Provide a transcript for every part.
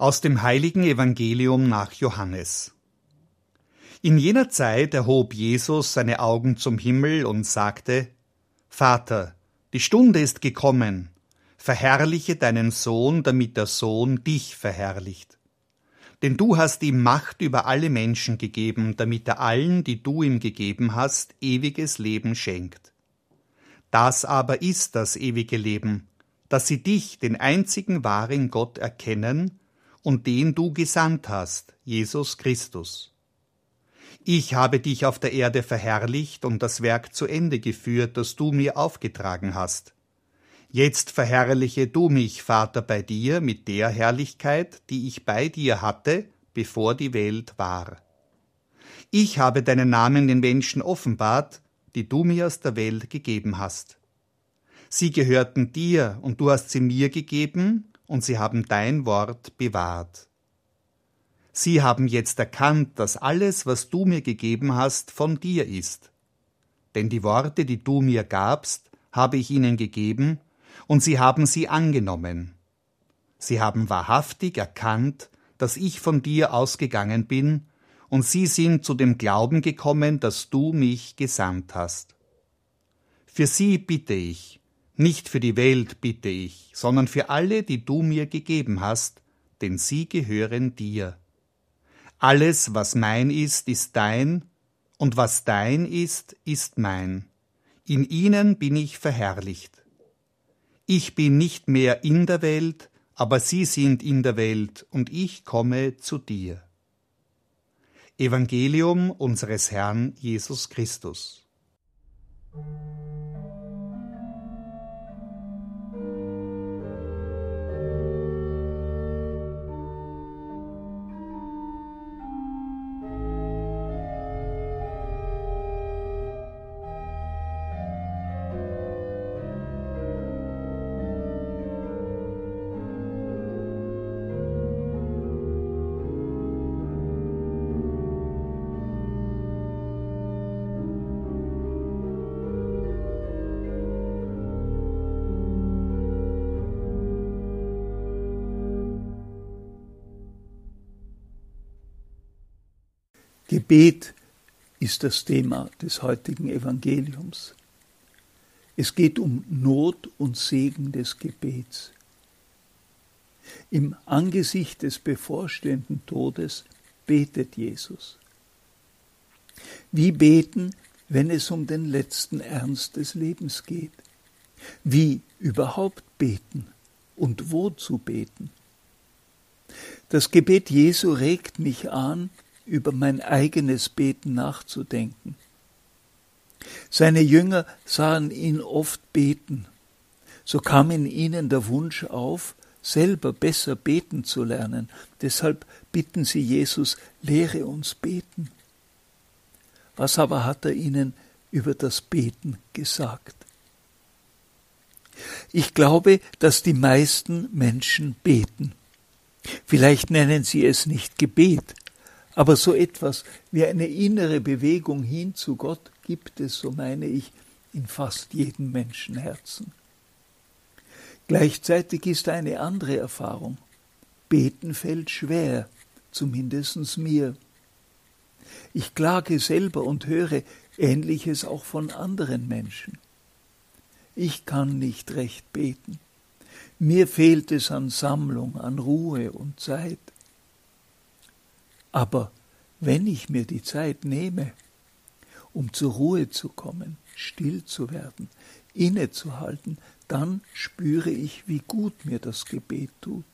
Aus dem heiligen Evangelium nach Johannes. In jener Zeit erhob Jesus seine Augen zum Himmel und sagte, Vater, die Stunde ist gekommen, verherrliche deinen Sohn, damit der Sohn dich verherrlicht. Denn du hast ihm Macht über alle Menschen gegeben, damit er allen, die du ihm gegeben hast, ewiges Leben schenkt. Das aber ist das ewige Leben, dass sie dich, den einzigen wahren Gott, erkennen und den du gesandt hast, Jesus Christus. Ich habe dich auf der Erde verherrlicht und das Werk zu Ende geführt, das du mir aufgetragen hast. Jetzt verherrliche du mich, Vater, bei dir mit der Herrlichkeit, die ich bei dir hatte, bevor die Welt war. Ich habe deinen Namen den Menschen offenbart, die du mir aus der Welt gegeben hast. Sie gehörten dir, und du hast sie mir gegeben, und sie haben dein Wort bewahrt. Sie haben jetzt erkannt, dass alles, was du mir gegeben hast, von dir ist. Denn die Worte, die du mir gabst, habe ich ihnen gegeben, und sie haben sie angenommen. Sie haben wahrhaftig erkannt, dass ich von dir ausgegangen bin, und sie sind zu dem Glauben gekommen, dass du mich gesandt hast. Für sie bitte ich, nicht für die Welt bitte ich, sondern für alle, die du mir gegeben hast, denn sie gehören dir. Alles, was mein ist, ist dein, und was dein ist, ist mein. In ihnen bin ich verherrlicht. Ich bin nicht mehr in der Welt, aber sie sind in der Welt, und ich komme zu dir. Evangelium unseres Herrn Jesus Christus. Gebet ist das Thema des heutigen Evangeliums. Es geht um Not und Segen des Gebets. Im Angesicht des bevorstehenden Todes betet Jesus. Wie beten, wenn es um den letzten Ernst des Lebens geht? Wie überhaupt beten und wozu beten? Das Gebet Jesu regt mich an, über mein eigenes Beten nachzudenken. Seine Jünger sahen ihn oft beten. So kam in ihnen der Wunsch auf, selber besser beten zu lernen. Deshalb bitten sie Jesus, lehre uns beten. Was aber hat er ihnen über das Beten gesagt? Ich glaube, dass die meisten Menschen beten. Vielleicht nennen sie es nicht Gebet, aber so etwas wie eine innere Bewegung hin zu Gott gibt es, so meine ich, in fast jedem Menschenherzen. Gleichzeitig ist eine andere Erfahrung. Beten fällt schwer, zumindest mir. Ich klage selber und höre Ähnliches auch von anderen Menschen. Ich kann nicht recht beten. Mir fehlt es an Sammlung, an Ruhe und Zeit. Aber wenn ich mir die Zeit nehme, um zur Ruhe zu kommen, still zu werden, innezuhalten, dann spüre ich, wie gut mir das Gebet tut.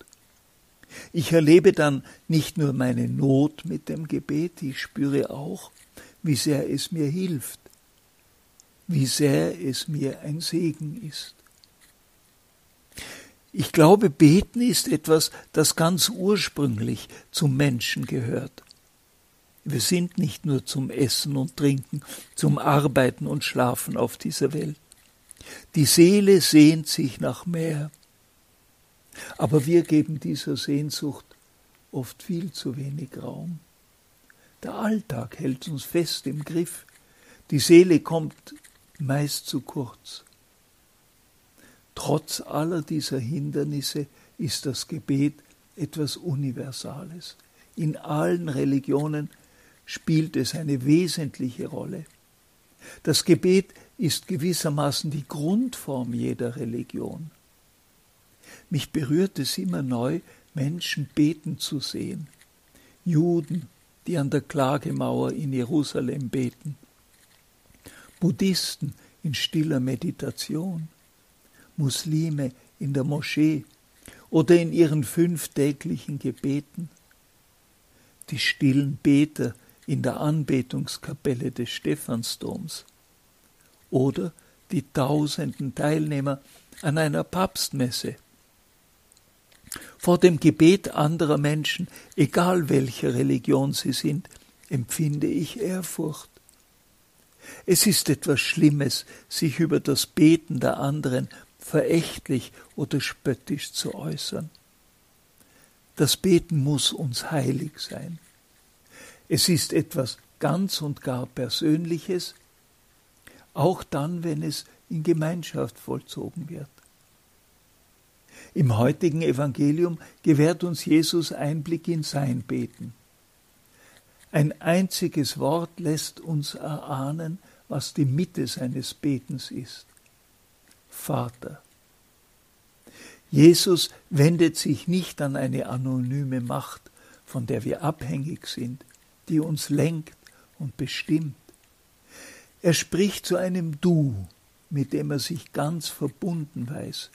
Ich erlebe dann nicht nur meine Not mit dem Gebet, ich spüre auch, wie sehr es mir hilft, wie sehr es mir ein Segen ist. Ich glaube, beten ist etwas, das ganz ursprünglich zum Menschen gehört. Wir sind nicht nur zum Essen und Trinken, zum Arbeiten und Schlafen auf dieser Welt. Die Seele sehnt sich nach mehr. Aber wir geben dieser Sehnsucht oft viel zu wenig Raum. Der Alltag hält uns fest im Griff. Die Seele kommt meist zu kurz. Trotz aller dieser Hindernisse ist das Gebet etwas Universales. In allen Religionen spielt es eine wesentliche Rolle. Das Gebet ist gewissermaßen die Grundform jeder Religion. Mich berührt es immer neu, Menschen beten zu sehen. Juden, die an der Klagemauer in Jerusalem beten. Buddhisten in stiller Meditation. Muslime in der Moschee oder in ihren fünftäglichen Gebeten. Die stillen Beter in der Anbetungskapelle des Stephansdoms oder die tausenden Teilnehmer an einer Papstmesse. Vor dem Gebet anderer Menschen, egal welcher Religion sie sind, empfinde ich Ehrfurcht. Es ist etwas Schlimmes, sich über das Beten der anderen verächtlich oder spöttisch zu äußern. Das Beten muss uns heilig sein. Es ist etwas ganz und gar Persönliches, auch dann, wenn es in Gemeinschaft vollzogen wird. Im heutigen Evangelium gewährt uns Jesus Einblick in sein Beten. Ein einziges Wort lässt uns erahnen, was die Mitte seines Betens ist. Vater. Jesus wendet sich nicht an eine anonyme Macht, von der wir abhängig sind, die uns lenkt und bestimmt. Er spricht zu einem Du, mit dem er sich ganz verbunden weiß,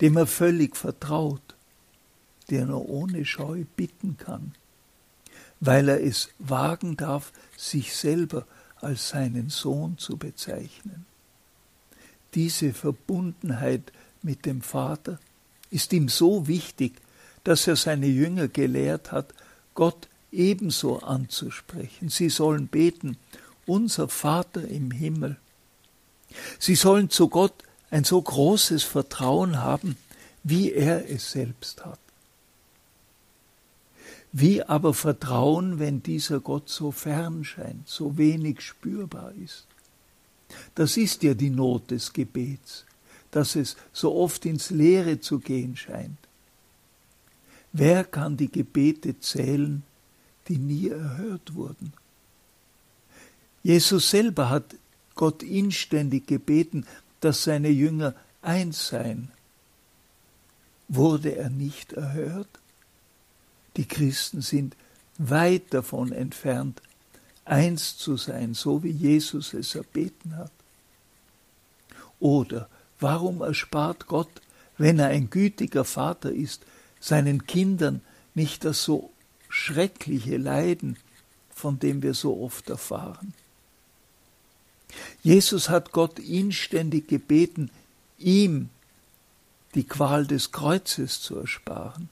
dem er völlig vertraut, der nur ohne Scheu bitten kann, weil er es wagen darf, sich selber als seinen Sohn zu bezeichnen. Diese Verbundenheit mit dem Vater ist ihm so wichtig, dass er seine Jünger gelehrt hat, Gott ebenso anzusprechen. Sie sollen beten, unser Vater im Himmel. Sie sollen zu Gott ein so großes Vertrauen haben, wie er es selbst hat. Wie aber vertrauen, wenn dieser Gott so fern scheint, so wenig spürbar ist? Das ist ja die Not des Gebets, dass es so oft ins Leere zu gehen scheint. Wer kann die Gebete zählen, die nie erhört wurden? Jesus selber hat Gott inständig gebeten, dass seine Jünger eins seien. Wurde er nicht erhört? Die Christen sind weit davon entfernt, eins zu sein, so wie Jesus es erbeten hat? Oder warum erspart Gott, wenn er ein gütiger Vater ist, seinen Kindern nicht das so schreckliche Leiden, von dem wir so oft erfahren? Jesus hat Gott inständig gebeten, ihm die Qual des Kreuzes zu ersparen.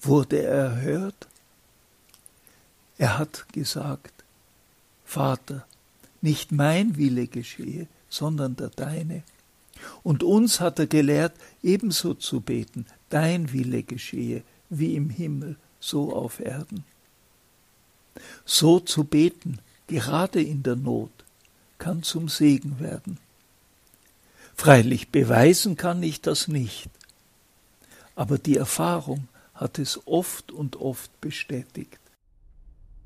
Wurde er erhört? Er hat gesagt, Vater, nicht mein Wille geschehe, sondern der deine. Und uns hat er gelehrt, ebenso zu beten, dein Wille geschehe, wie im Himmel, so auf Erden. So zu beten, gerade in der Not, kann zum Segen werden. Freilich beweisen kann ich das nicht, aber die Erfahrung hat es oft und oft bestätigt.